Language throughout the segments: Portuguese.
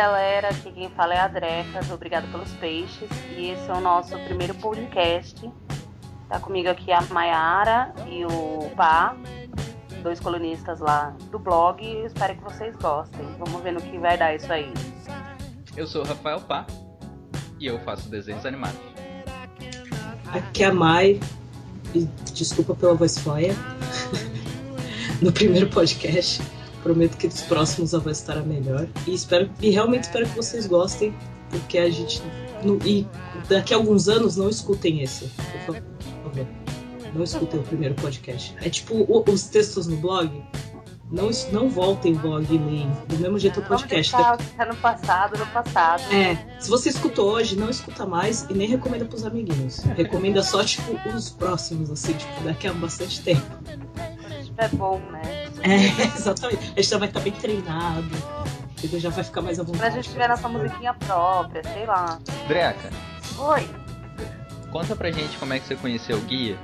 aqui quem fala é a Dreca, do Obrigado pelos Peixes, e esse é o nosso primeiro podcast. Tá comigo aqui a Mayara e o Pá, dois colunistas lá do blog, eu espero que vocês gostem. Vamos ver no que vai dar isso aí. Eu sou o Rafael Pá e eu faço desenhos animados. Aqui é a Mai, e desculpa pela voz foia, no primeiro podcast. Prometo que nos próximos a voz estará melhor. E, espero, e realmente espero que vocês gostem, porque a gente. e daqui a alguns anos não escutem esse, por favor. Não escutem o primeiro podcast. É tipo o, os textos no blog. Não, não voltem o blog e leem. Do mesmo jeito o podcast. Vamos deixar no passado, no passado. É. Se você escutou hoje, não escuta mais e nem recomenda pros amiguinhos. Recomenda só, tipo, os próximos, assim, tipo, daqui a bastante tempo. É bom, né? É, exatamente. A gente já vai estar bem treinado. Entendeu? Já vai ficar mais à vontade. Pra gente tiver nossa musiquinha própria, sei lá. Dreca, Oi. conta pra gente como é que você conheceu o guia.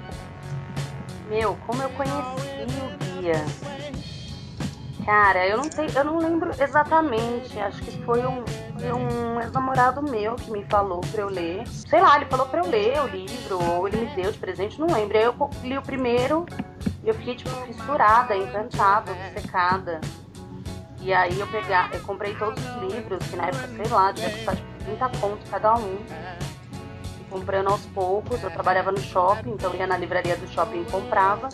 Meu, como eu conheci o guia? Cara, eu não sei, eu não lembro exatamente. Acho que foi um, um ex-namorado meu que me falou pra eu ler. Sei lá, ele falou pra eu ler o livro, ou ele me deu de presente, não lembro. Aí eu li o primeiro e eu fiquei, tipo, fissurada, encantada, obcecada. E aí eu pegar, eu comprei todos os livros, que na época, sei lá, devia custar tipo 30 pontos cada um. E comprando aos poucos, eu trabalhava no shopping, então eu ia na livraria do shopping e comprava.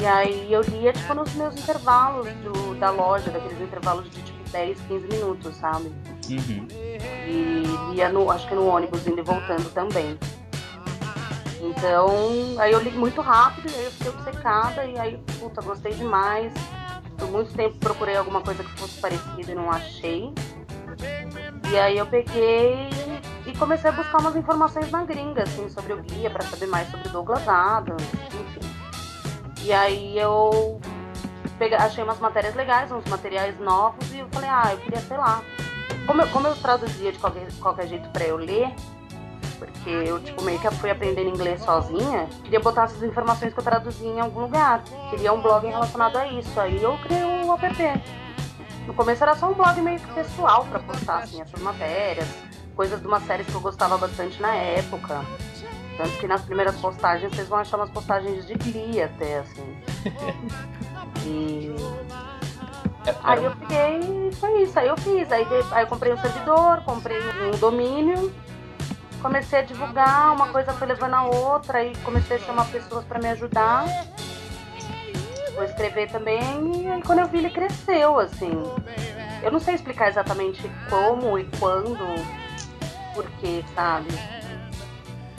E aí eu lia, tipo, nos meus intervalos do, da loja, daqueles intervalos de tipo 10, 15 minutos, sabe? Uhum. E lia no, acho que no ônibus indo e voltando também. Então, aí eu li muito rápido, aí eu fiquei obcecada, e aí, puta, gostei demais. Por muito tempo procurei alguma coisa que fosse parecida e não achei. E aí eu peguei e comecei a buscar umas informações na gringa, assim, sobre o guia, pra saber mais sobre Douglas Adams, enfim. E aí eu peguei, achei umas matérias legais, uns materiais novos, e eu falei, ah, eu queria, sei lá. Como eu, como eu traduzia de qualquer, qualquer jeito pra eu ler, porque eu, tipo, meio que fui aprendendo inglês sozinha, queria botar essas informações que eu traduzia em algum lugar. Queria um blog relacionado a isso. Aí eu criei o app. No começo era só um blog meio que pessoal pra postar, assim, essas matérias, coisas de umas séries que eu gostava bastante na época. Tanto que nas primeiras postagens vocês vão achar umas postagens de Glee até, assim. E É, Aí eu peguei e foi isso, aí eu fiz. Aí, aí eu comprei um servidor, comprei um domínio, comecei a divulgar, uma coisa foi levando a outra, aí comecei a chamar pessoas pra me ajudar. Vou escrever também, e aí quando eu vi ele cresceu, assim. Eu não sei explicar exatamente como e quando, porquê, sabe?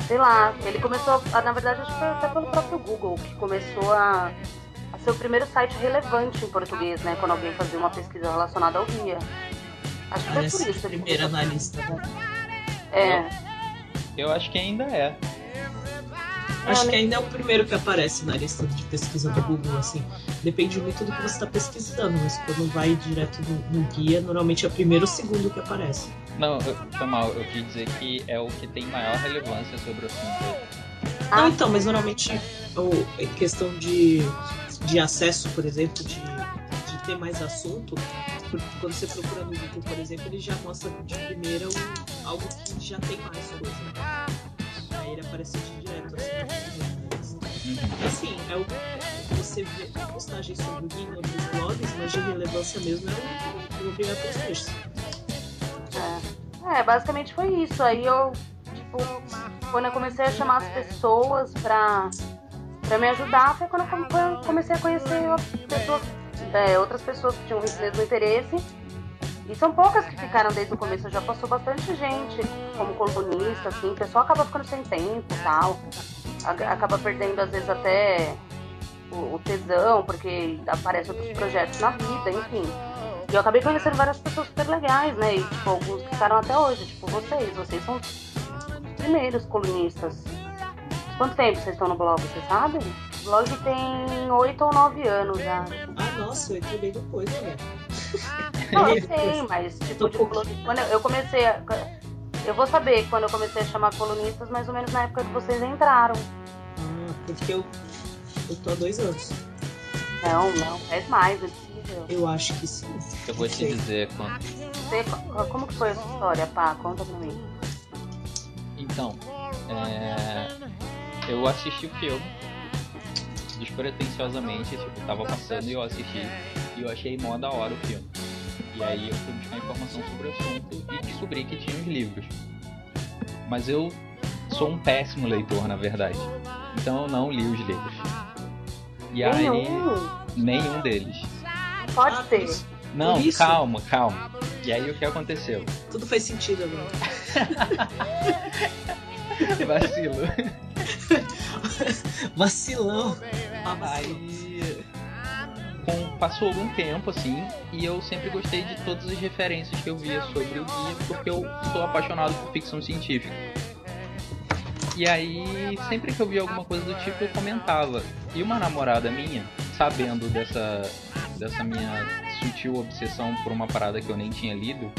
Sei lá, ele começou, a, na verdade acho que foi até pelo próprio Google, que começou a, a ser o primeiro site relevante em português, né? Quando alguém fazia uma pesquisa relacionada ao guia. Acho que foi por isso. a que primeira começou. na lista, né? É, Eu acho que ainda é. Acho que ainda é o primeiro que aparece na lista de pesquisa do Google, assim. Depende muito do que você está pesquisando, mas quando vai direto no, no guia, normalmente é o primeiro ou o segundo que aparece. Não, eu, foi mal. Eu quis dizer que é o que tem maior relevância sobre o assunto. Ah, Não, então, mas normalmente o, em questão de, de acesso, por exemplo, de, de ter mais assunto, quando você procura no Google, por exemplo, ele já mostra de primeira um, algo que já tem mais coisa. Aí ele aparece direto, assim. Uhum. Assim, é o, você vê postagens sobre o Guia em blogs, mas de relevância mesmo é o, o Obrigado Peixes. É, basicamente foi isso. Aí eu, tipo, quando eu comecei a chamar as pessoas pra, pra me ajudar, foi quando eu comecei a conhecer pessoas, é, outras pessoas que tinham esse mesmo interesse. E são poucas que ficaram desde o começo, já passou bastante gente como colunista, assim, o pessoal acaba ficando sem tempo e tal. Acaba perdendo, às vezes, até o, o tesão, porque aparecem outros projetos na vida, enfim. E eu acabei conhecendo várias pessoas super legais, né? E tipo, alguns ficaram até hoje, tipo vocês, vocês são os primeiros colunistas. Quanto tempo vocês estão no blog, vocês sabem? O blog tem oito ou nove anos já. Ah, nossa, eu entrei bem depois, né? Não, eu sei, mas tipo, de blog, quando eu, eu comecei a. Eu vou saber quando eu comecei a chamar colunistas, mais ou menos na época que vocês entraram. Ah, porque eu, eu tô há dois anos. Não, não, faz mais, é possível. Eu acho que sim. Eu vou te dizer quanto. você, como que foi essa história, pá? Conta pra mim. Então, é... eu assisti o filme despretensiosamente, tipo, tava passando e eu assisti e eu achei mó da hora o filme. E aí eu fui buscar informação sobre o assunto e descobri que tinha os livros. Mas eu sou um péssimo leitor, na verdade. Então eu não li os livros. E aí. Nenhum deles. Pode ser. Não, calma, calma. E aí o que aconteceu? Tudo faz sentido agora. Vacilo. Vacilão. Aí com, passou algum tempo assim e eu sempre gostei de todas as referências que eu via sobre o guia porque eu sou apaixonado por ficção científica. E aí, sempre que eu via alguma coisa do tipo, eu comentava. E uma namorada minha, sabendo dessa, dessa minha sutil obsessão por uma parada que eu nem tinha lido,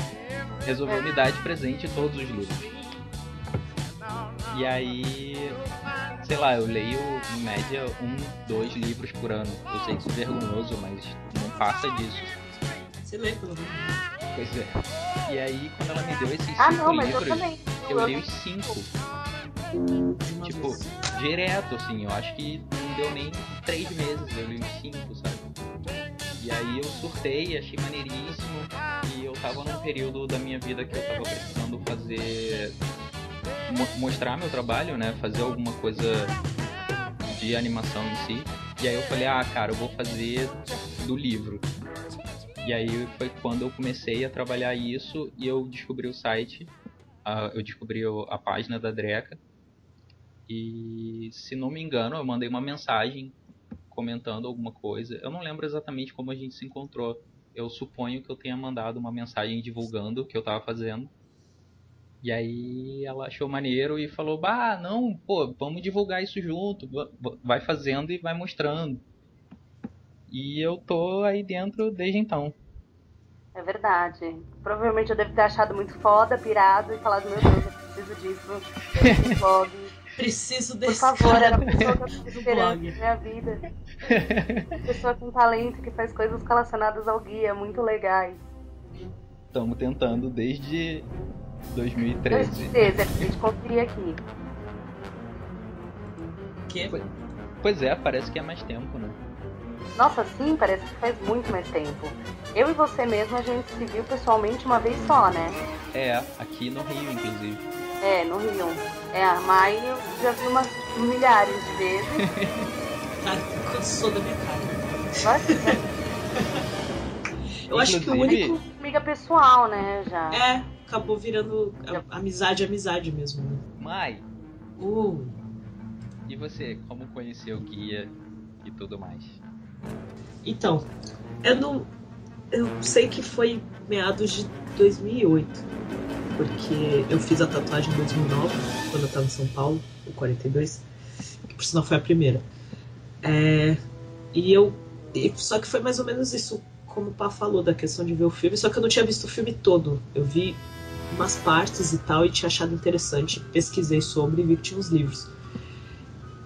resolveu me dar de presente todos os livros. E aí, sei lá, eu leio em média um, dois livros por ano. Eu sei que isso é vergonhoso, mas não passa disso. Você lê pelo menos. Pois é. E aí, quando ela me deu esses ah, cinco não, livros, eu, eu li os cinco. Tipo, direto, assim, eu acho que não deu nem três meses, eu li os cinco, sabe? E aí eu surtei, achei maneiríssimo. E eu tava num período da minha vida que eu tava precisando fazer. Mostrar meu trabalho, né? Fazer alguma coisa de animação em si. E aí eu falei, ah, cara, eu vou fazer do livro. E aí foi quando eu comecei a trabalhar isso e eu descobri o site, uh, eu descobri a página da Dreca. E se não me engano, eu mandei uma mensagem comentando alguma coisa. Eu não lembro exatamente como a gente se encontrou. Eu suponho que eu tenha mandado uma mensagem divulgando o que eu tava fazendo. E aí ela achou maneiro e falou: Bah, não, pô, vamos divulgar isso junto. Vai fazendo e vai mostrando. E eu tô aí dentro desde então. É verdade. Provavelmente eu devo ter achado muito foda, pirado e falado: Meu Deus, eu preciso disso. blog. Preciso desse Por favor, era a pessoa que eu tô esperando na minha vida. pessoa com talento que faz coisas relacionadas ao guia, muito legais. Estamos tentando desde 2013. 2013, a gente conferir aqui. Que? Pois é, parece que é mais tempo, né? Nossa, sim, parece que faz muito mais tempo. Eu e você mesmo, a gente se viu pessoalmente uma vez só, né? É, aqui no Rio, inclusive. É, no Rio. É, a Mai eu já vi umas milhares de vezes. ah, cansou da minha cara. Vai, Eu acho que o único. Amiga pessoal, né? Já. É, acabou virando amizade, amizade mesmo. Né? Mai. Uh. E você, como conheceu o guia e tudo mais? Então, eu não. Eu sei que foi meados de 2008 porque eu fiz a tatuagem em 2009, quando eu estava em São Paulo, o 42, que por sinal foi a primeira. É, e eu. E, só que foi mais ou menos isso, como o Pá falou, da questão de ver o filme, só que eu não tinha visto o filme todo. Eu vi umas partes e tal, e tinha achado interessante, pesquisei sobre e vi que tinha uns livros.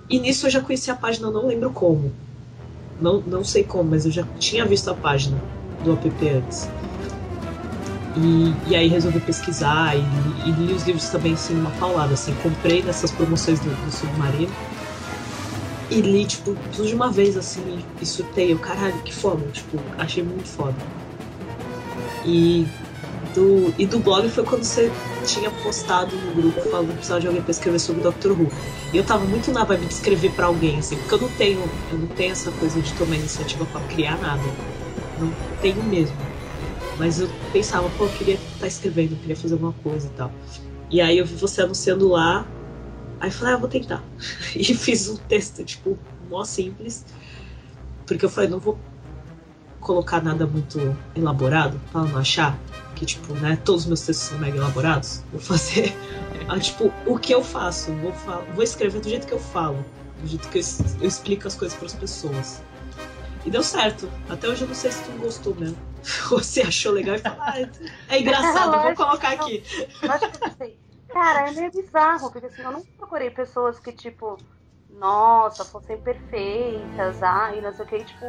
E nisso eu já conheci a página, não lembro como. Não, não sei como, mas eu já tinha visto a página do app antes. E, e aí resolvi pesquisar e, e, li os livros também, assim, uma paulada, assim. Comprei nessas promoções do, do Submarino e li, tipo, tudo de uma vez, assim, e surtei. Eu, caralho, que foda, tipo, achei muito foda. E do, e do blog foi quando você tinha postado no grupo falando que precisava de alguém pra escrever sobre o Dr. Who. E eu tava muito na vibe de escrever para alguém, assim, porque eu não tenho, eu não tenho essa coisa de tomar iniciativa para criar nada. Não tenho mesmo. Mas eu pensava, pô, eu queria estar tá escrevendo, queria fazer alguma coisa e tal. E aí eu vi você anunciando lá, aí eu falei, ah, vou tentar. E fiz um texto, tipo, mó simples, porque eu falei, não vou colocar nada muito elaborado pra não achar que, tipo, né, todos os meus textos são mega elaborados. Vou fazer, ah, tipo, o que eu faço, vou, vou escrever do jeito que eu falo, do jeito que eu, eu explico as coisas para as pessoas. E deu certo. Até hoje eu não sei se tu gostou mesmo. Ou se achou legal e falou, ah, é engraçado, vou colocar aqui. Acho que sei. Cara, é meio bizarro, porque assim, eu não procurei pessoas que, tipo, nossa, fossem perfeitas, ah, e não sei o que, tipo.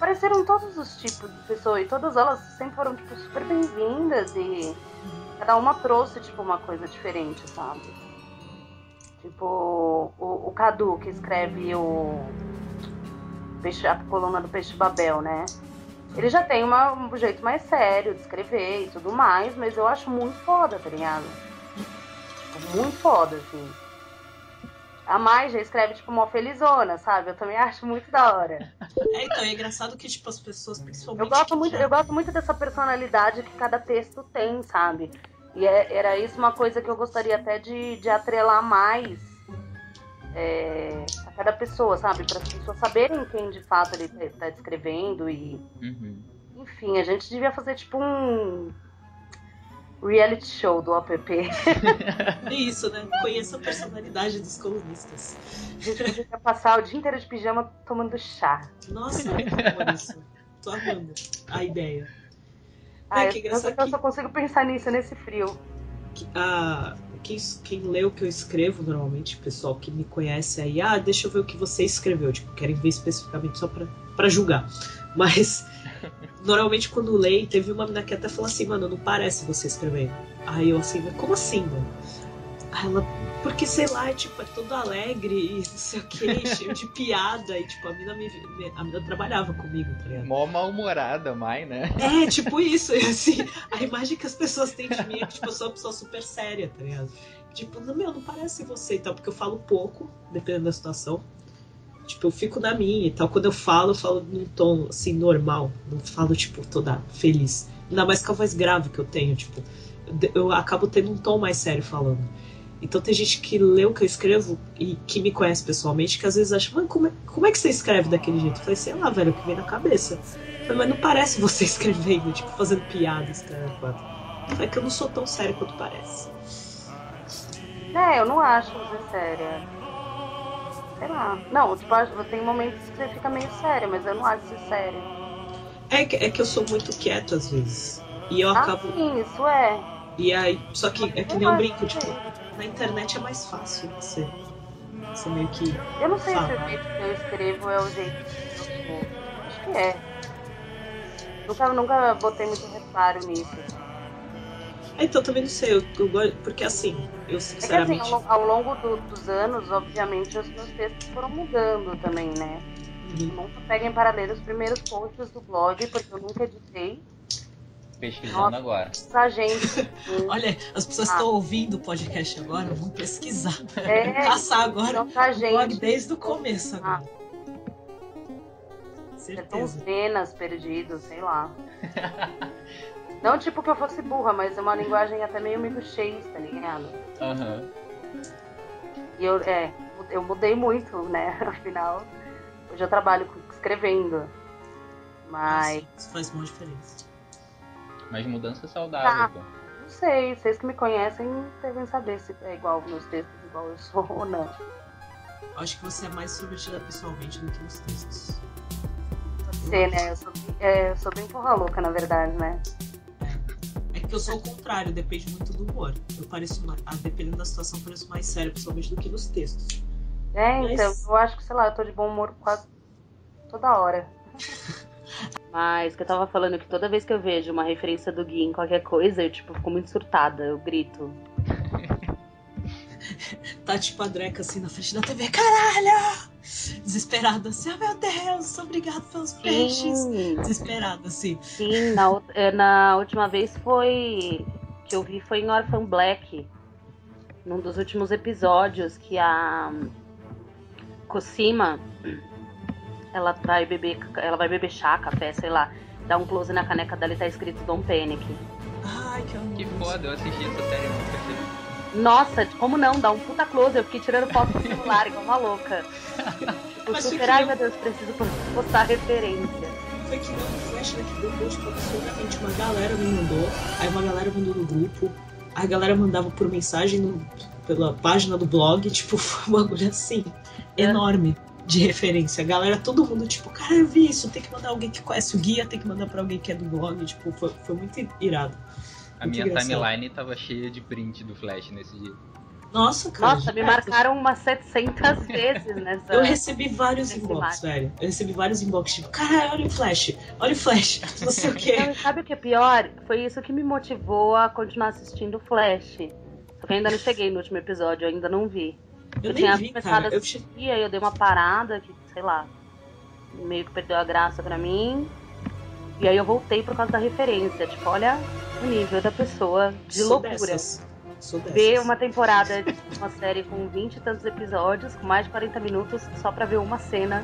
Apareceram todos os tipos de pessoas e todas elas sempre foram tipo, super bem-vindas e cada uma trouxe tipo uma coisa diferente, sabe? Tipo, o, o Cadu que escreve o Peixe, a coluna do Peixe Babel, né? Ele já tem uma, um jeito mais sério de escrever e tudo mais, mas eu acho muito foda, tá ligado? Muito foda, assim. A Mai já escreve, tipo, uma felizona, sabe? Eu também acho muito da hora. É, então, é engraçado que, tipo, as pessoas, principalmente. Eu gosto, muito, eu gosto muito dessa personalidade que cada texto tem, sabe? E é, era isso uma coisa que eu gostaria até de, de atrelar mais é, a cada pessoa, sabe? Para as pessoas saberem quem de fato ele está descrevendo e. Uhum. Enfim, a gente devia fazer tipo um reality show do app. Isso, né? Conheça a personalidade dos colunistas. A gente podia passar o dia inteiro de pijama tomando chá. Nossa, eu isso. Tô amando a ideia. Ah, é, eu, eu, eu só consigo pensar nisso nesse frio. Ah, quem, quem lê o que eu escrevo, normalmente, pessoal que me conhece aí, ah, deixa eu ver o que você escreveu. Tipo, querem ver especificamente só pra, pra julgar. Mas, normalmente, quando leio, teve uma menina que até falou assim, mano, não parece você escrevendo. Aí eu assim, como assim, mano? Aí ela, porque sei lá, tipo, é todo alegre e não sei o que, cheio de piada. E tipo, a mina, me, a mina trabalhava comigo, tá ligado? Mó mal-humorada, mãe, né? É, tipo isso. E assim, a imagem que as pessoas têm de mim é que tipo, eu sou uma pessoa super séria, tá ligado? Tipo, não, meu, não parece você e tal, porque eu falo pouco, dependendo da situação. Tipo, eu fico na minha e tal. Quando eu falo, eu falo num tom assim, normal. Não falo, tipo, toda feliz. Ainda mais com a voz grave que eu tenho, tipo, eu acabo tendo um tom mais sério falando. Então tem gente que lê o que eu escrevo e que me conhece pessoalmente, que às vezes acha, mano, como é, como é que você escreve daquele jeito? Eu falei, sei lá, velho, o que vem na cabeça. Falei, mas não parece você escrevendo, tipo, fazendo piadas, cara. É que eu não sou tão sério quanto parece. É, eu não acho você séria. Sei lá. Não, tipo, tem momentos que você fica meio séria, mas eu não acho você séria. É que, é que eu sou muito quieto às vezes. E eu ah, acabo. Sim, isso é. E aí, só que é que nem um brinco, tipo, na internet é mais fácil você, você meio que. Eu não sei fala. se o jeito que eu escrevo é o jeito que eu sou. Acho que é. Nunca, nunca botei muito reparo nisso. É, então também não sei, eu, eu, porque assim, eu sinceramente. É que, assim, ao, ao longo do, dos anos, obviamente, os meus textos foram mudando também, né? Uhum. Nunca peguem paralelo os primeiros posts do blog, porque eu nunca editei pesquisando Nossa, agora. Pra gente. Olha, as pessoas ah. estão ouvindo o podcast agora, vão pesquisar. É, caçar agora o blog desde o começo agora. Ah. Certeza. uns penas perdidos, sei lá. Não tipo que eu fosse burra, mas é uma linguagem até meio miguxês, tá ligado? Aham. Uhum. E eu, é, eu mudei muito, né? Afinal, hoje eu trabalho escrevendo. Mas. Nossa, isso faz uma diferença. Mas mudança saudável, tá. Não sei, vocês que me conhecem devem saber se é igual meus textos, igual eu sou ou não. Acho que você é mais submetida pessoalmente do que nos textos. Ser, né? Eu sou, é, eu sou bem porra louca, na verdade, né? É. é que eu sou o contrário, depende muito do humor. Eu pareço, mais, ah, dependendo da situação, eu pareço mais sério pessoalmente do que nos textos. É, Mas... então, eu acho que, sei lá, eu tô de bom humor quase toda hora. Mas que eu tava falando que toda vez que eu vejo uma referência do Gui em qualquer coisa, eu tipo, fico muito surtada, eu grito. tá tipo a Dreca assim na frente da TV, caralho! Desesperada assim, oh meu Deus, obrigado pelos peixes. Desesperada assim. Sim, na, é, na última vez foi. que eu vi foi em Orphan Black. Num dos últimos episódios que a Cosima ela vai beber, ela vai beber chá, café, sei lá. Dá um close na caneca dela e tá escrito Dom Panic. Ai, que amor. Que foda, eu assisti essa série não percebi. Nossa, como não? Dá um puta close. Eu fiquei tirando foto do celular igual uma louca. tipo, Mas super, ai meu Deus, preciso postar referência. Foi que não, flash que deu tipo, absurdamente. Uma galera me mandou, aí uma galera mandou no grupo, a galera mandava por mensagem no, pela página do blog, tipo, foi um bagulho assim, é. enorme de referência. A galera, todo mundo, tipo, cara, eu vi isso, tem que mandar alguém que conhece o guia, tem que mandar pra alguém que é do blog. Tipo, foi, foi muito irado. A minha timeline tava cheia de print do Flash nesse dia. Nossa, cara. Nossa, me marcaram umas 700 vezes nessa. Eu recebi vários inbox, velho. Eu recebi vários inbox, tipo, caralho, olha o flash, olha o flash, não sei o quê. Não, sabe o que é pior? Foi isso que me motivou a continuar assistindo o Flash. Só que eu ainda não cheguei no último episódio, eu ainda não vi. Eu, Eu, nem tinha vi, começado cara. a Eu assistir, aí eu dei uma parada, que, sei lá, meio que perdeu a graça pra mim. E aí eu voltei por causa da referência. Tipo, olha o nível da pessoa de sou loucura. dessas. Sou dessas. Ver uma temporada de uma série com 20 e tantos episódios, com mais de 40 minutos, só pra ver uma cena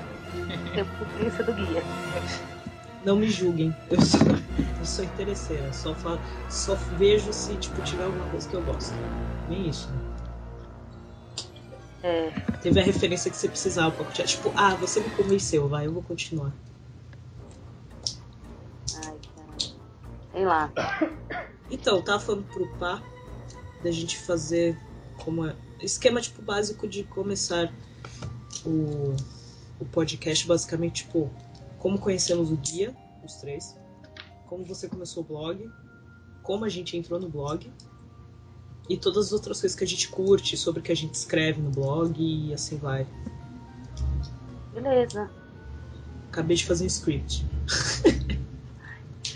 tempo do do guia. Não me julguem. Eu sou, eu sou interesseira. Só, fa- só vejo se tipo, tiver alguma coisa que eu gosto. Nem isso. né? É, Teve a referência que você precisava pra continuar. Tipo, ah, você me convenceu, vai, eu vou continuar. ai, cara. Sei lá. Então, tava falando pro Pá da gente fazer como é, esquema tipo básico de começar o, o podcast, basicamente, tipo, como conhecemos o guia, os três, como você começou o blog, como a gente entrou no blog e todas as outras coisas que a gente curte, sobre o que a gente escreve no blog e assim vai. Beleza. Acabei de fazer um script.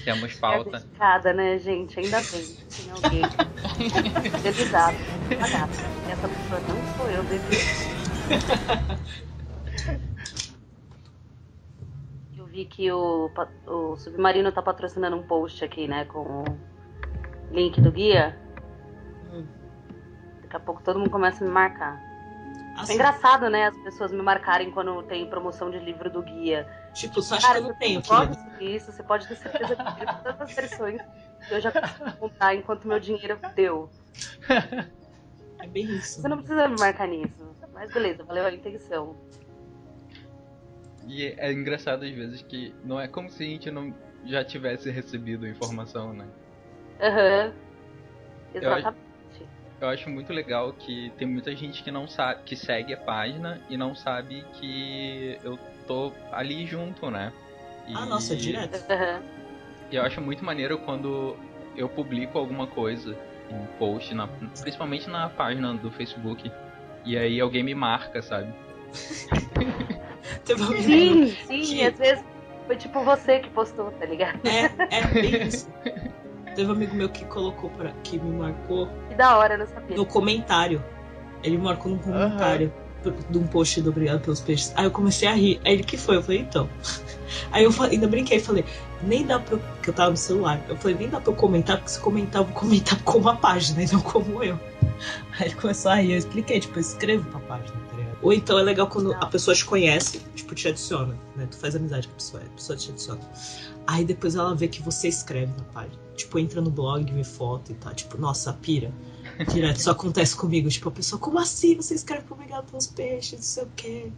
Temos É pauta. dedicada, né, gente? Ainda bem. Tem alguém. Fidelizado. Pagado. Essa pessoa não sou eu, bebê. Eu vi que o, o Submarino tá patrocinando um post aqui, né? Com o link do guia. Hum. Daqui a pouco todo mundo começa a me marcar. Assim, É engraçado, né? As pessoas me marcarem quando tem promoção de livro do guia. Tipo, só acho Cara, que eu não você tenho, pode isso, você pode ter certeza que eu tenho todas as versões que eu já consegui comprar enquanto meu dinheiro deu. É bem isso. Você não precisa me marcar nisso. Mas beleza, valeu a intenção. E é engraçado às vezes que não é como se a gente não já tivesse recebido a informação, né? Aham. Eu- Exatamente. Eu acho muito legal que tem muita gente que não sabe, que segue a página e não sabe que eu tô ali junto, né? E Ah, nossa, direto. Aham. e eu acho muito maneiro quando eu publico alguma coisa, um post, na- principalmente na página do Facebook, e aí alguém me marca, sabe? Sim, sim, Que- às vezes foi tipo você que postou, tá ligado? É, é bem isso. Teve um amigo meu que colocou pra, que me marcou Que da hora, eu não sabia. no comentário. Ele marcou num comentário de um post do Obrigado pelos Peixes. Aí eu comecei a rir. Aí ele, que foi? Eu falei, então. Aí eu ainda brinquei e falei, nem dá pra. Porque eu tava no celular. Eu falei, nem dá pra eu comentar, porque se comentar, eu vou comentar como a página e não como eu. Aí ele começou a rir. Eu expliquei, tipo, eu escrevo pra página, tá? Ou então é legal quando a pessoa te conhece, tipo, te adiciona, né? Tu faz amizade com a pessoa, a pessoa te adiciona. Aí depois ela vê que você escreve na página. Tipo, entra no blog, vê foto e tal. Tipo, nossa, pira. Direto, isso acontece comigo. Tipo, a pessoa, como assim? Você escreve pra obrigado pelos peixes, não sei o quê.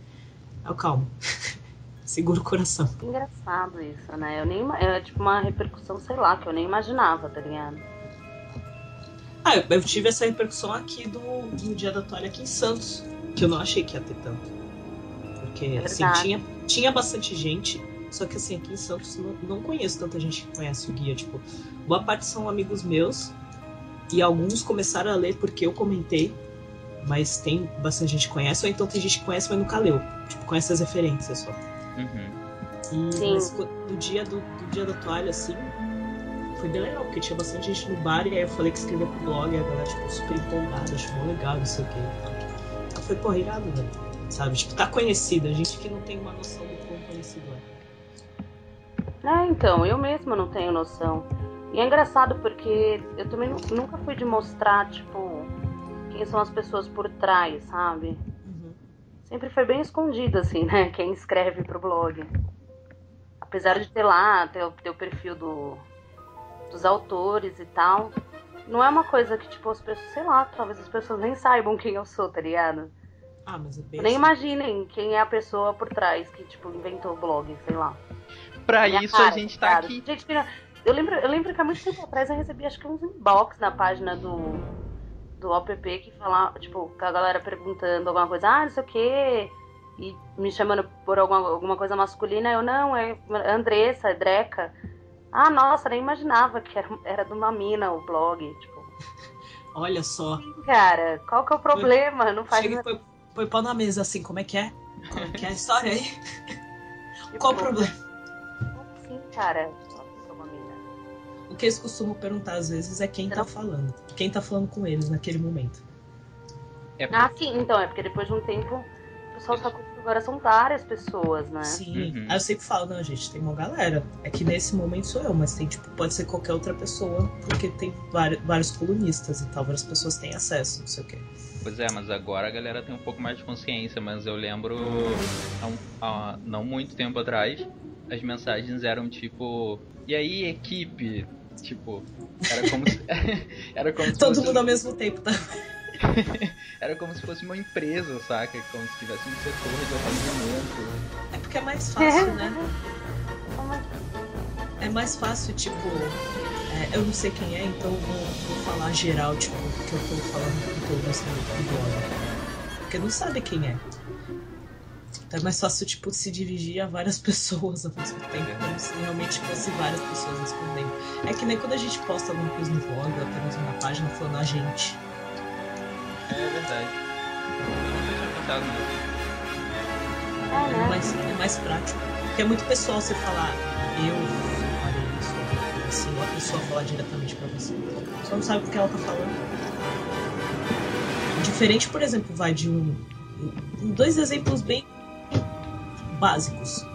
Eu, calma. Segura o coração. Engraçado isso, né? Eu nem, é tipo uma repercussão, sei lá, que eu nem imaginava, tá ligado? Ah, eu, eu tive essa repercussão aqui do, do Dia da Toalha aqui em Santos. Que eu não achei que ia ter tanto. Porque, É assim, tinha, tinha bastante gente. Só que, assim, aqui em Santos não, não conheço tanta gente que conhece o guia. Tipo, boa parte são amigos meus. E alguns começaram a ler porque eu comentei. Mas tem bastante gente que conhece. Ou então tem gente que conhece, mas nunca leu. Tipo, conhece as referências só. Uhum. E Sim. mas no dia do, do dia da toalha, assim, foi bem legal, porque tinha bastante gente no bar e aí eu falei que escrevia pro blog e a galera, tipo, super empolgada, achou legal, não sei o quê. Eu falei, porra, irado, velho. Sabe? Tipo, tá conhecida, gente que não tem uma noção do quão conhecido é. É, então, eu mesma não tenho noção. E é engraçado porque eu também nu- nunca fui de mostrar, tipo, quem são as pessoas por trás, sabe? Uhum. Sempre foi bem escondido, assim, né? Quem escreve pro blog. Apesar de ter lá, ter, o- ter o perfil do, dos autores e tal. Não é uma coisa que, tipo, as pessoas, sei lá, talvez as pessoas nem saibam quem eu sou, tá ligado? Ah, mas é bem. Nem assim. imaginem quem é a pessoa por trás que, tipo, inventou o blog, sei lá. Pra Minha isso cara, a gente tá cara. aqui. Gente, eu lembro, eu lembro que há muito tempo atrás eu recebi acho que uns inbox na página do, do OPP que falava, tipo, com a galera perguntando alguma coisa, ah, não sei o quê, e me chamando por alguma, alguma coisa masculina, eu não, é Andressa, é Dreca. Ah, nossa, nem imaginava que era, era de uma mina o blog, tipo. Olha só. Cara, qual que é o problema? Não faz Chega e põe, pau na mesa assim, como é que é? Como é que é a história aí? Tipo, Qual o problema? Sim, cara. O que eles costumam perguntar às vezes é quem tá falando. Quem tá falando com eles naquele momento. É Ah, sim, então, é porque depois de um tempo o pessoal tá com agora são várias pessoas, né? Sim. Uhum. Aí eu sempre falo, não, gente, tem uma galera. É que nesse momento sou eu, mas tem, tipo, pode ser qualquer outra pessoa, porque tem vários, vários colunistas e tal, várias pessoas têm acesso, não sei o quê. Pois é, mas agora a galera tem um pouco mais de consciência, mas eu lembro há, um- há não muito tempo atrás, as mensagens eram tipo, e aí equipe? Tipo, era como se, era como se Todo fosse, mundo ao mesmo tempo, tá? era como se fosse uma empresa, saca? Como se tivesse um setor de atendimento. É porque é mais fácil, né? Como é É mais fácil, tipo, é, eu não sei quem é, então eu vou, vou falar geral, tipo, que eu tô falando com todos no blog. Porque não sabe quem é. Então é mais fácil, tipo, se dirigir a várias pessoas ao mesmo tempo, como se realmente fosse várias pessoas respondendo. É que nem quando a gente posta alguma coisa no blog ou até mesmo na página falando a gente. É verdade. Eu não tinha pensado nisso. É, É né? mais, é mais prático. Porque é muito pessoal você falar, eu assim, ou a pessoa falar diretamente pra você. Você não sabe o que ela tá falando. Diferente, por exemplo, vai de um- Dois exemplos bem básicos.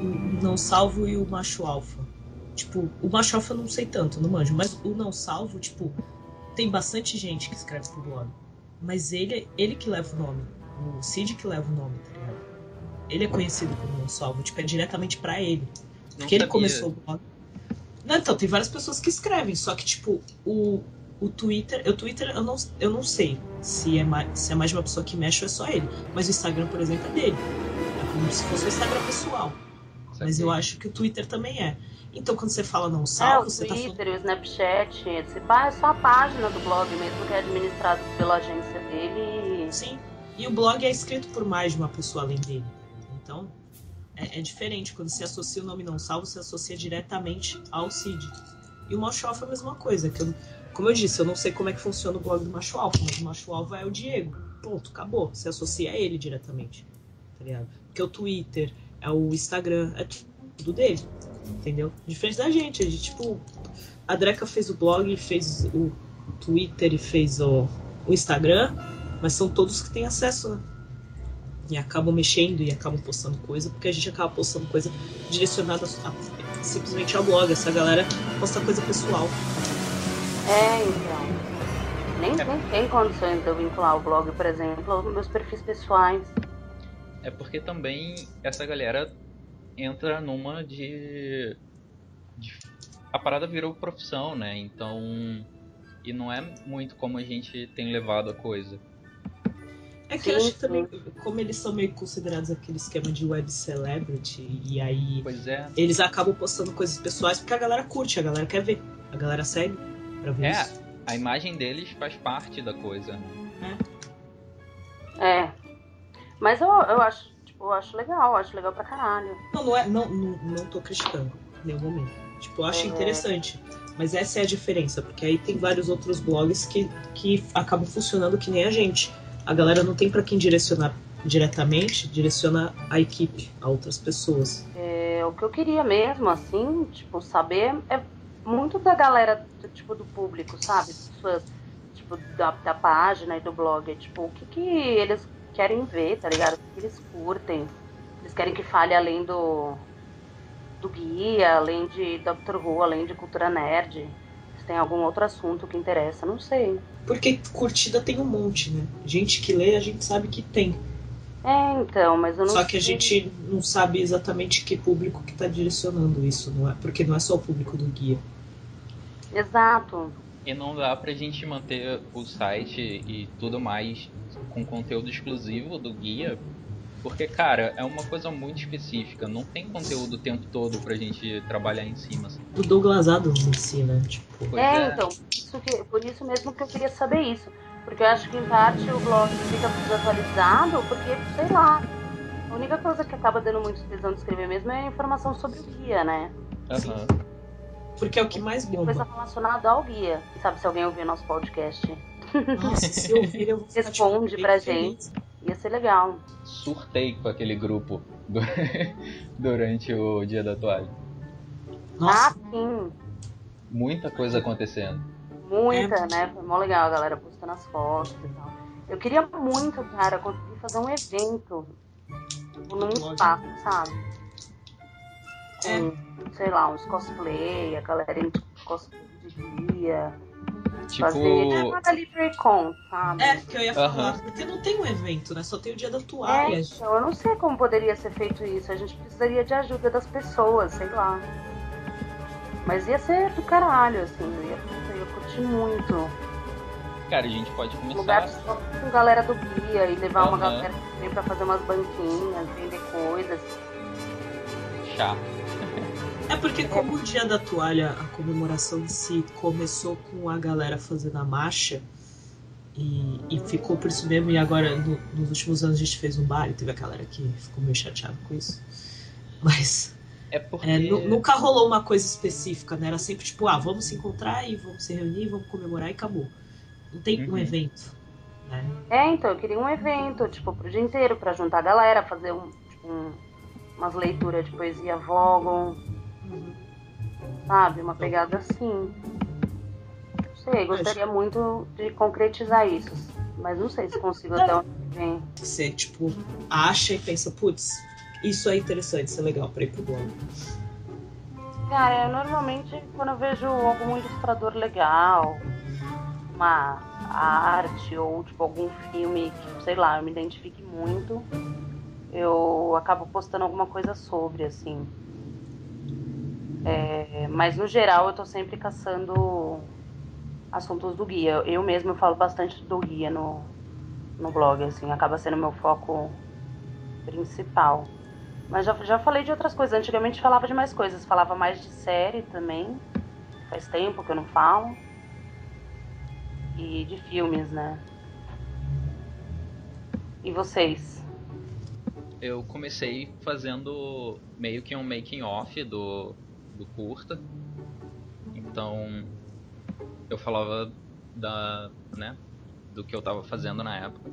O não salvo e o macho alfa. Tipo, o macho alfa eu não sei tanto, não manjo, mas o não salvo, tipo, tem bastante gente que escreve pro blog. Mas ele, ele que leva o nome. O Cid que leva o nome, tá ligado? Ele é conhecido como não salvo, tipo, é diretamente pra ele. Não Porque ele sabia. começou o blog. Não, então, tem várias pessoas que escrevem, só que, tipo, o, o Twitter. O Twitter eu não, eu não sei se é, mais, se é mais de uma pessoa que mexe ou é só ele. Mas o Instagram, por exemplo, é dele. É como se fosse o Instagram pessoal. Mas eu Saquei. acho que o Twitter também é. Então, quando você fala não É, salvo, o você tá falando. Twitter, o Snapchat, esse pá, é só a página do blog mesmo, que é administrado pela agência dele. Sim. E o blog é escrito por mais de uma pessoa além dele. Então, é, é diferente. Quando você associa o nome não salvo, você associa diretamente ao Cid. E o Alfa é a mesma coisa. Que eu, como eu disse, eu não sei como é que funciona o blog do Macho Alfa, mas o Macho Alfa é o Diego. Ponto, acabou. Você associa a ele diretamente. Tá ligado? Porque o Twitter, é o Instagram, é tudo dele. Entendeu? Diferente da gente. A gente, tipo, a Dreca fez o blog, fez o Twitter e fez o, o Instagram, mas são todos que têm acesso, né? E acabam mexendo e acabam postando coisa, porque a gente acaba postando coisa direcionada a- a- simplesmente ao blog. Essa galera posta coisa pessoal. É, então. Nem, nem tem condições de eu vincular o blog, por exemplo, aos meus perfis pessoais. É porque também essa galera entra numa de, de- A parada virou profissão, né? Então. E não é muito como a gente tem levado a coisa. É que Sim, eu acho que também, como eles são meio considerados aquele esquema de web celebrity, e aí Pois é. eles acabam postando coisas pessoais porque a galera curte, a galera quer ver, a galera segue pra ver É, isso. a imagem deles faz parte da coisa. É. Mas eu, eu acho, tipo, eu acho legal, eu acho legal pra caralho. Não, não é, não, não, não tô criticando em nenhum momento. Tipo, eu acho Uhum. interessante. Mas essa é a diferença, porque aí tem vários outros blogs que, que acabam funcionando que nem a gente. A galera não tem pra quem direcionar diretamente, direciona a equipe, a outras pessoas. É, o que eu queria mesmo, assim, tipo, saber é muito da galera, tipo, do público, sabe? Pessoas, tipo, da, da página e do blog. Tipo, o que que eles querem ver, tá ligado? O que eles curtem. Eles querem que fale além do, do guia, além de Doctor Who, além de cultura nerd. Se tem algum outro assunto que interessa, não sei. Porque curtida tem um monte, né? Gente que lê, a gente sabe que tem. É, então, mas eu não Só que a sei. gente não sabe exatamente que público que tá direcionando isso, não é? Porque não é só o público do guia. Exato. E não dá pra gente manter o site e tudo mais com conteúdo exclusivo do guia. Porque, cara, é uma coisa muito específica. Não tem conteúdo o tempo todo pra gente trabalhar em cima. assim. Do Douglas Adams em si, né? Tipo, é, é. então, isso que, por isso mesmo que eu queria saber isso. Porque eu acho que em parte o blog fica desatualizado, porque, sei lá, a única coisa que acaba dando muito tesão de escrever mesmo é a informação sobre o guia, né? Aham. Porque é o que mais bomba. Coisa relacionada ao guia. Sabe se alguém ouvir nosso podcast? Nossa, se ouvir, eu vou ficar, tipo, Responde bem pra feliz. gente. Ia ser legal. Surtei com aquele grupo du- durante o dia da toalha. Nossa, Ah, sim. Muita coisa acontecendo. Muita, É. né? Foi mó legal a galera postando as fotos e tal. Eu queria muito, cara, conseguir fazer um evento tipo, num espaço, sabe? É. Com, sei lá, uns cosplay, a galera em cosplay de guia. Tipo, Fazer é uma da LibraryCon, sabe? é que eu ia falar, Aham. porque não tem um evento, né? Só tem o dia da É, toalha. então, eu não sei como poderia ser feito isso. A gente precisaria de ajuda das pessoas, sei lá. Mas ia ser do caralho, assim. Eu ia, eu ia curtir muito. cara, a gente pode lugar começar. só com galera do guia e levar uma Aham. galera também pra fazer umas banquinhas, vender coisas. Chá. É porque como o dia da toalha, a comemoração em si começou com a galera fazendo a marcha e, e ficou por isso mesmo, e agora no- nos últimos anos a gente fez um bar e teve a galera que ficou meio chateada com isso. Mas É porque. é, nu- nunca rolou uma coisa específica, né? Era sempre tipo, ah, vamos se encontrar e vamos se reunir, vamos comemorar e acabou. Não tem um Uhum. evento, né? É, então, eu queria um evento, tipo, pro dia inteiro, pra juntar a galera, fazer um, tipo, um- umas leituras de poesia Vogon, sabe? Uma pegada assim. Não sei, gostaria muito de concretizar isso. Mas não sei se consigo até onde vem. Você, tipo, acha e pensa, putz, isso é interessante, isso é legal pra ir pro blog. Cara, eu normalmente quando eu vejo algum ilustrador legal, uma arte ou tipo algum filme que, sei lá, eu me identifique muito, eu acabo postando alguma coisa sobre, assim. É, mas no geral eu tô sempre caçando assuntos do guia. Eu mesmo falo bastante do guia no, no blog, assim, acaba sendo meu foco principal. Mas já, já falei de outras coisas. Antigamente falava de mais coisas. Falava mais de série também. Faz tempo que eu não falo. E de filmes, né? E vocês? Eu comecei fazendo meio que um making off do, do curta. Então eu falava da, né, do que eu tava fazendo na época.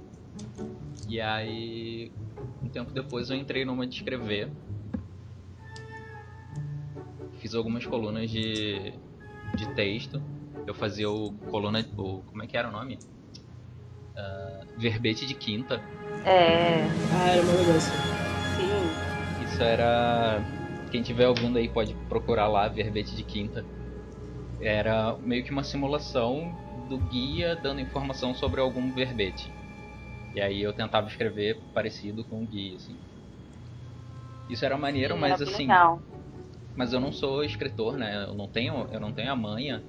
E aí um tempo depois eu entrei numa de escrever. Fiz algumas colunas de, de texto. Eu fazia o coluna. O, como é que era o nome? Ah, verbete de quinta. É, Ah, era uma assim. sim. Isso era. Quem estiver ouvindo aí pode procurar lá, verbete de quinta. Era meio que uma simulação do guia dando informação sobre algum verbete. E aí eu tentava escrever parecido com o guia, assim. Isso era maneiro, mas era assim. Legal. Mas eu não sou escritor, né? Eu não tenho, eu não tenho a manha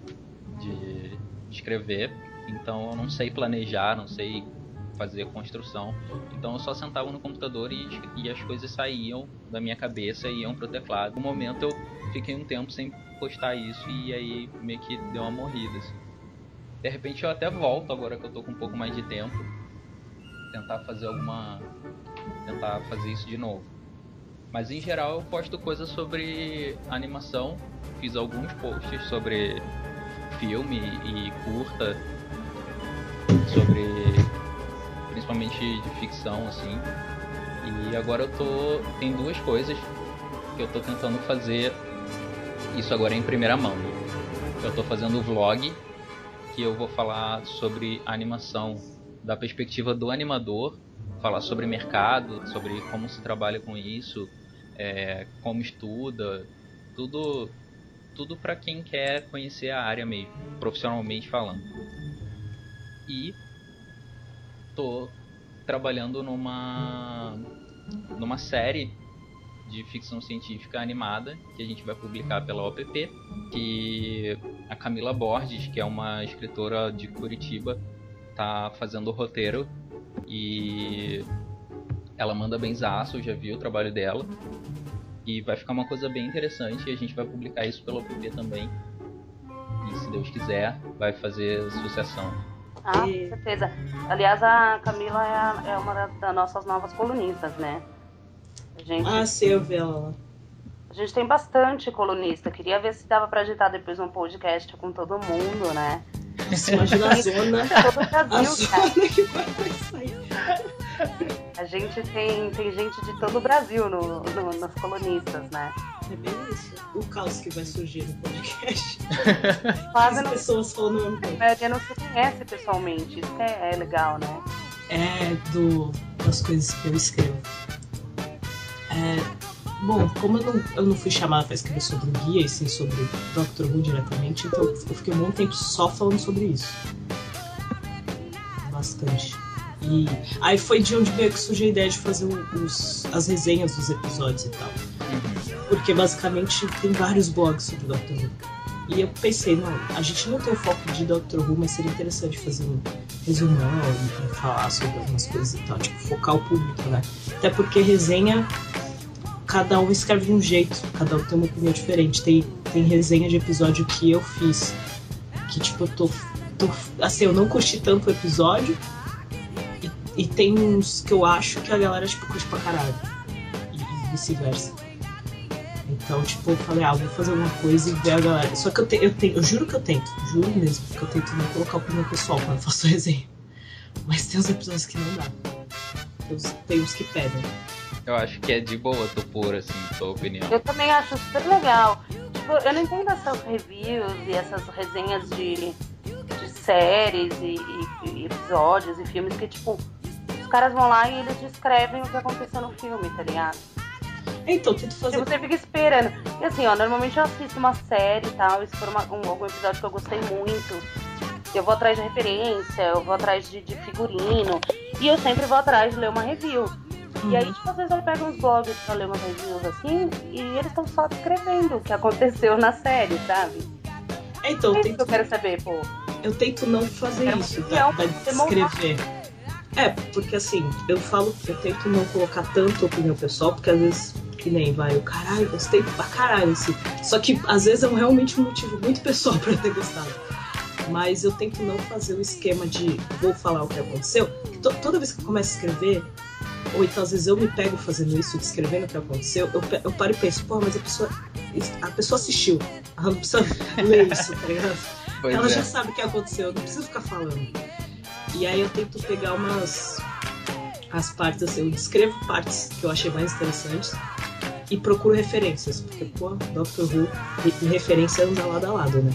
de escrever, então eu não sei planejar, não sei fazer construção. Então eu só sentava no computador e, e as coisas saíam da minha cabeça e iam pro teclado. No momento eu fiquei um tempo sem postar isso e aí meio que deu uma morrida. Assim. De repente eu até volto agora que eu tô com um pouco mais de tempo. Tentar fazer alguma. Tentar fazer isso de novo. Mas em geral eu posto coisas sobre animação. Fiz alguns posts sobre filme e curta. Sobre. Principalmente de ficção, assim. E agora eu tô. Tem duas coisas que eu tô tentando fazer. Isso agora em primeira mão. Eu tô fazendo o vlog que eu vou falar sobre animação da perspectiva do animador, falar sobre mercado, sobre como se trabalha com isso, é, como estuda, tudo tudo para quem quer conhecer a área mesmo, profissionalmente falando. E tô trabalhando numa numa série de ficção científica animada que a gente vai publicar pela OPP, que a Camila Borges, que é uma escritora de Curitiba, tá fazendo o roteiro e ela manda benzaço, eu já vi o trabalho dela. E vai ficar uma coisa bem interessante e a gente vai publicar isso pela OPP também. E se Deus quiser, vai fazer sucessão. Ah, E- com certeza. Aliás, a Camila é, a- é uma da- das nossas novas colunistas, né? A gente, Ah, sim, eu vi ela a gente tem bastante colunista. Queria ver se dava para agitar depois um podcast com todo mundo, né? Imagina a zona. Todo o Brasil, a zona que vai sair. A gente tem, tem gente de todo o Brasil no, no, nas colunistas, né? É bem isso. O caos que vai surgir no podcast. Quase As não, pessoas falando o mesmo a maioria não se conhece pessoalmente. Isso é, é legal, né? É do, das coisas que eu escrevo. É, bom, como eu não, eu não fui chamada para escrever sobre o guia e sim sobre Dr. Who diretamente, então eu fiquei um bom tempo só falando sobre isso. Bastante. E aí foi de onde veio que surgiu a ideia de fazer os, as resenhas dos episódios e tal. Porque basicamente tem vários blogs sobre Doctor Who. E eu pensei, não, a gente não tem o foco de Doctor Who, mas seria interessante fazer um resumão e, falar sobre algumas coisas e tal, tipo, focar o público, né? Até porque resenha, cada um escreve de um jeito, cada um tem uma opinião diferente. Tem, tem resenha de episódio que eu fiz, que tipo, eu tô, tô. Assim, eu não curti tanto o episódio, e, tem uns que eu acho que a galera, tipo, curte pra caralho. E vice-versa. Então, tipo, eu falei, ah, vou fazer alguma coisa e ver a galera. Só que eu, te, eu, tenho, eu juro que eu tento, juro mesmo, que eu tento não colocar opinião pessoal quando eu faço resenha. Mas tem uns episódios que não dá. Tem uns, tem uns que pedem. Eu acho que é de boa tu pôr, assim, tua opinião. Eu também acho super legal. Tipo, eu não entendo essas reviews e essas resenhas de, de séries e, e- e episódios e filmes que, tipo, os caras vão lá e eles descrevem o que aconteceu no filme, tá ligado? Então, eu tento fazer. você fica esperando. E assim, ó, normalmente eu assisto uma série e tal, e se for uma- um, algum episódio que eu gostei muito, eu vou atrás de referência, eu vou atrás de, de figurino, e eu sempre vou atrás de ler uma review. E aí, tipo, às vezes eu pego uns blogs pra ler umas reviews assim, e eles estão só descrevendo o que aconteceu na série, sabe? É, então, É eu isso que tento, eu quero saber, pô. eu tento não fazer Quero isso, uma da, descrever. É, porque assim, eu falo, eu tento não colocar tanto opinião pessoal, porque às vezes, que nem vai, eu caralho, gostei pra caralho, assim. Só que às vezes é um, realmente um motivo muito pessoal pra eu ter gostado. Mas eu tento não fazer o esquema de vou falar o que aconteceu. que to- toda vez que eu começo a escrever, ou então às vezes eu me pego fazendo isso, descrevendo o que aconteceu, eu, eu paro e penso, pô, mas a pessoa. A pessoa assistiu. Ela não precisa ler isso, tá ligado? Pois Ela é. já sabe o que aconteceu, eu não preciso ficar falando. E aí eu tento pegar umas. as partes, assim, eu descrevo partes que eu achei mais interessantes e procuro referências, porque, pô, Doctor Who e, referência anda lado a lado, né?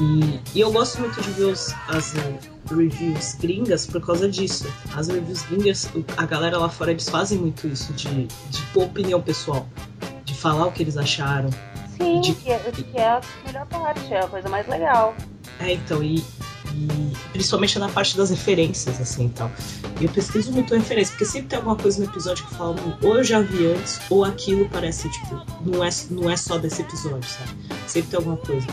E, e eu gosto muito de ver os, as eh, reviews gringas por causa disso. As reviews gringas, a galera lá fora, eles fazem muito isso, de, de pôr opinião pessoal, de falar o que eles acharam. Sim, De- que é, que é a melhor parte, é a coisa mais legal. É, então, e, principalmente na parte das referências, assim, tal. E eu pesquiso muito referência, porque sempre tem alguma coisa no episódio que fala, "Hum, ou eu já vi antes, ou aquilo parece, tipo, não é, não é só desse episódio, sabe? Sempre tem alguma coisa.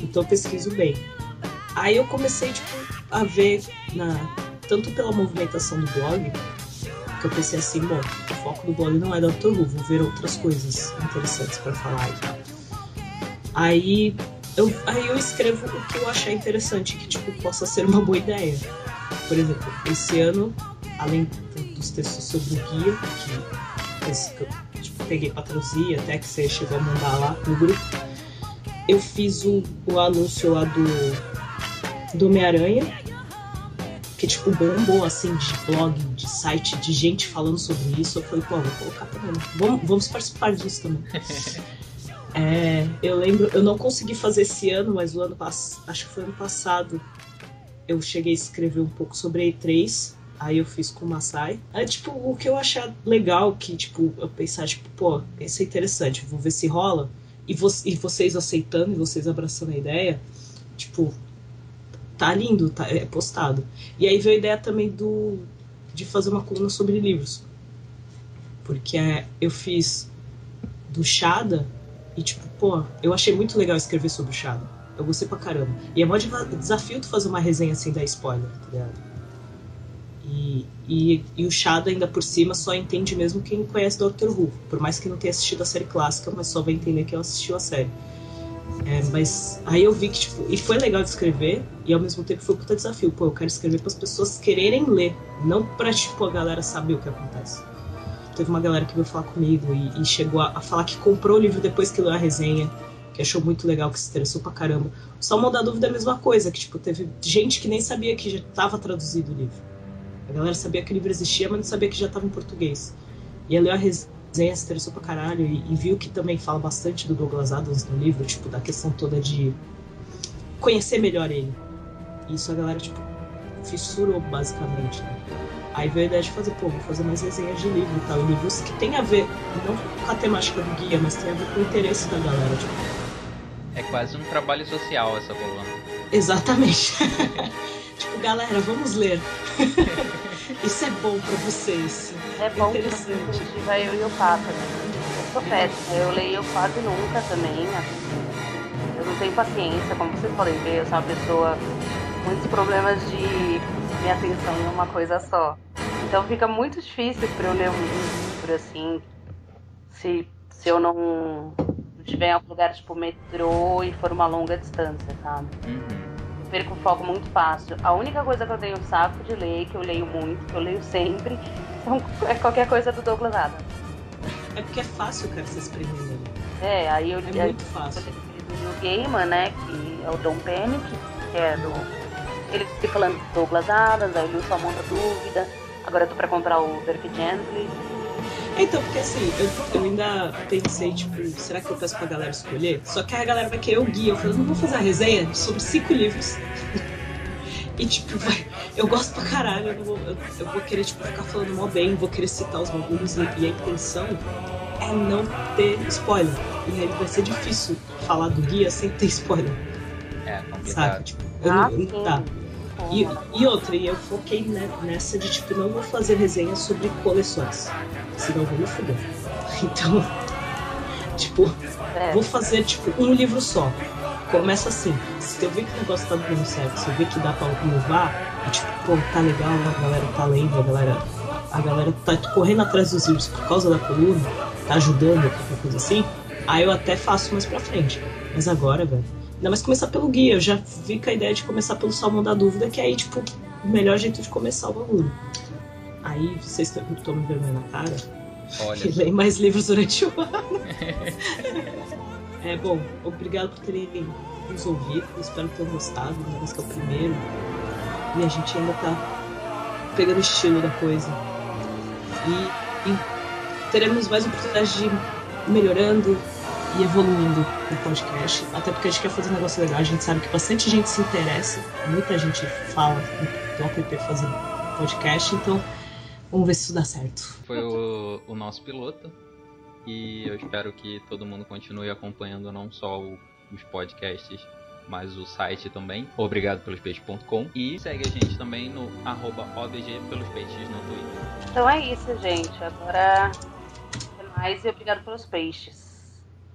Então eu pesquiso bem. Aí eu comecei, tipo, a ver, na, tanto pela movimentação do blog, que eu pensei assim, bom, o foco do blog não é Dr. Who, vou ver outras coisas interessantes pra falar e tal. Aí eu, aí eu escrevo o que eu achar interessante, que tipo, possa ser uma boa ideia. Por exemplo, esse ano, além dos textos sobre o guia, que, esse que eu tipo, peguei pra traduzir, até que você chegou a mandar lá no grupo, eu fiz o, o anúncio lá do, do Homem-Aranha, que tipo bombou assim de blog, de site, de gente falando sobre isso. Eu falei, pô, vou colocar também. Vamos, vamos participar disso também. É, eu lembro, eu não consegui fazer esse ano, mas o ano passado, acho que foi ano passado, eu cheguei a escrever um pouco sobre a E3, aí eu fiz com o Masai. Aí, tipo, o que eu achar legal, que, tipo, eu pensar, tipo, pô, isso é interessante, vou ver se rola, e, vo e vocês aceitando, e vocês abraçando a ideia, tipo, tá lindo, tá, é postado. E aí veio a ideia também do de fazer uma coluna sobre livros. Porque é, eu fiz do Shada e, tipo, pô, eu achei muito legal escrever sobre o Shada. Eu gostei pra caramba. E é mó desafio tu fazer uma resenha sem dar spoiler, tá ligado? E, e, e o Shada, ainda por cima, só entende mesmo quem conhece Doctor Who. Por mais que não tenha assistido a série clássica, mas só vai entender quem assistiu a série. É, mas aí eu vi que, tipo, e foi legal de escrever, e ao mesmo tempo foi um puta desafio. Pô, eu quero escrever para as pessoas quererem ler, não pra, tipo, a galera saber o que acontece. Teve uma galera que veio falar comigo e, e chegou a, a, falar que comprou o livro depois que leu a resenha, que achou muito legal, que se interessou pra caramba. O Salmão da Dúvida é a mesma coisa, que tipo, teve gente que nem sabia que já estava traduzido o livro. A galera sabia que o livro existia, mas não sabia que já estava em português. E leu a resenha, se interessou pra caralho e, e viu que também fala bastante do Douglas Adams no livro, tipo, da questão toda de conhecer melhor ele. E isso a galera, tipo, fissurou basicamente. Né? Aí veio a ideia de fazer, pô, vou fazer mais resenhas de livro e tal. E livros que tem a ver, não com a temática do guia, mas tem a ver com o interesse da galera. Tipo. É quase um trabalho social essa coluna. Exatamente. tipo, galera, vamos ler. Isso é bom pra vocês. É bom interessante. que vai eu e o Papa. Né? Eu sou péssima, eu leio quase nunca também. Assim. Eu não tenho paciência, como vocês podem ver, eu sou uma pessoa com muitos problemas de minha atenção em uma coisa só. Então fica muito difícil para eu ler um livro assim, se, se eu não estiver em algum lugar tipo metrô e for uma longa distância, sabe? Uhum. Perco o foco muito fácil. A única coisa que eu tenho saco de ler, que eu leio muito, que eu leio sempre, são, é qualquer coisa do Douglas Adams. É porque é fácil, cara, se exprimir. Né? É, aí eu li. É muito fácil. O Gaiman, né? Que é o Don Panic, que é do ele falando do Douglas Adams, aí o Salmão da Dúvida, agora eu tô pra comprar o Dirk Gently. Então, porque assim, eu, eu, ainda pensei, tipo, será que eu peço pra galera escolher? Só que a galera vai querer o guia. Eu falei, não vou fazer a resenha sobre cinco livros. e tipo, vai, eu gosto pra caralho, eu, vou, eu, eu, vou querer, tipo, ficar falando mó bem, vou querer citar os bagulhos e, e a intenção é não ter spoiler. E aí vai ser difícil falar do guia sem ter spoiler. É, complicado. Sabe? Tipo, eu ah, não, tá. E, e outra, e eu foquei nessa de tipo, não vou fazer resenha sobre coleções. Senão vou me fuder. Então, tipo, é. vou fazer tipo um livro só. Começa assim, se eu ver que o negócio tá dando certo, se eu ver que dá pra inovar, e tipo, pô, tá legal, a galera tá lendo, a galera, a galera tá correndo atrás dos livros por causa da coluna, tá ajudando, qualquer coisa assim, aí eu até faço mais pra frente. Mas agora, velho Ainda mais começar pelo guia. Eu já vi com a ideia de começar pelo Salmão da Dúvida, que é aí, tipo, o melhor jeito de começar o bagulho. Aí vocês estão me vergonha na cara. Olha. E leem mais livros durante o ano. é bom, obrigado por terem nos ouvido. Espero que tenham gostado, ainda mais que é o primeiro. E a gente ainda tá pegando o estilo da coisa. E, e teremos mais oportunidades de ir melhorando, e evoluindo no podcast. Até porque a gente quer fazer um negócio legal. A gente sabe que bastante gente se interessa, muita gente fala do app fazendo podcast, então vamos ver se isso dá certo. Foi o, o nosso piloto. E eu espero que todo mundo continue acompanhando não só o, os podcasts, mas o site também, obrigado pelos peixes.com. E segue a gente também no arroba OBG pelos peixes no Twitter. Então é isso, gente. Agora mais e obrigado pelos peixes.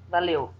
Valeu!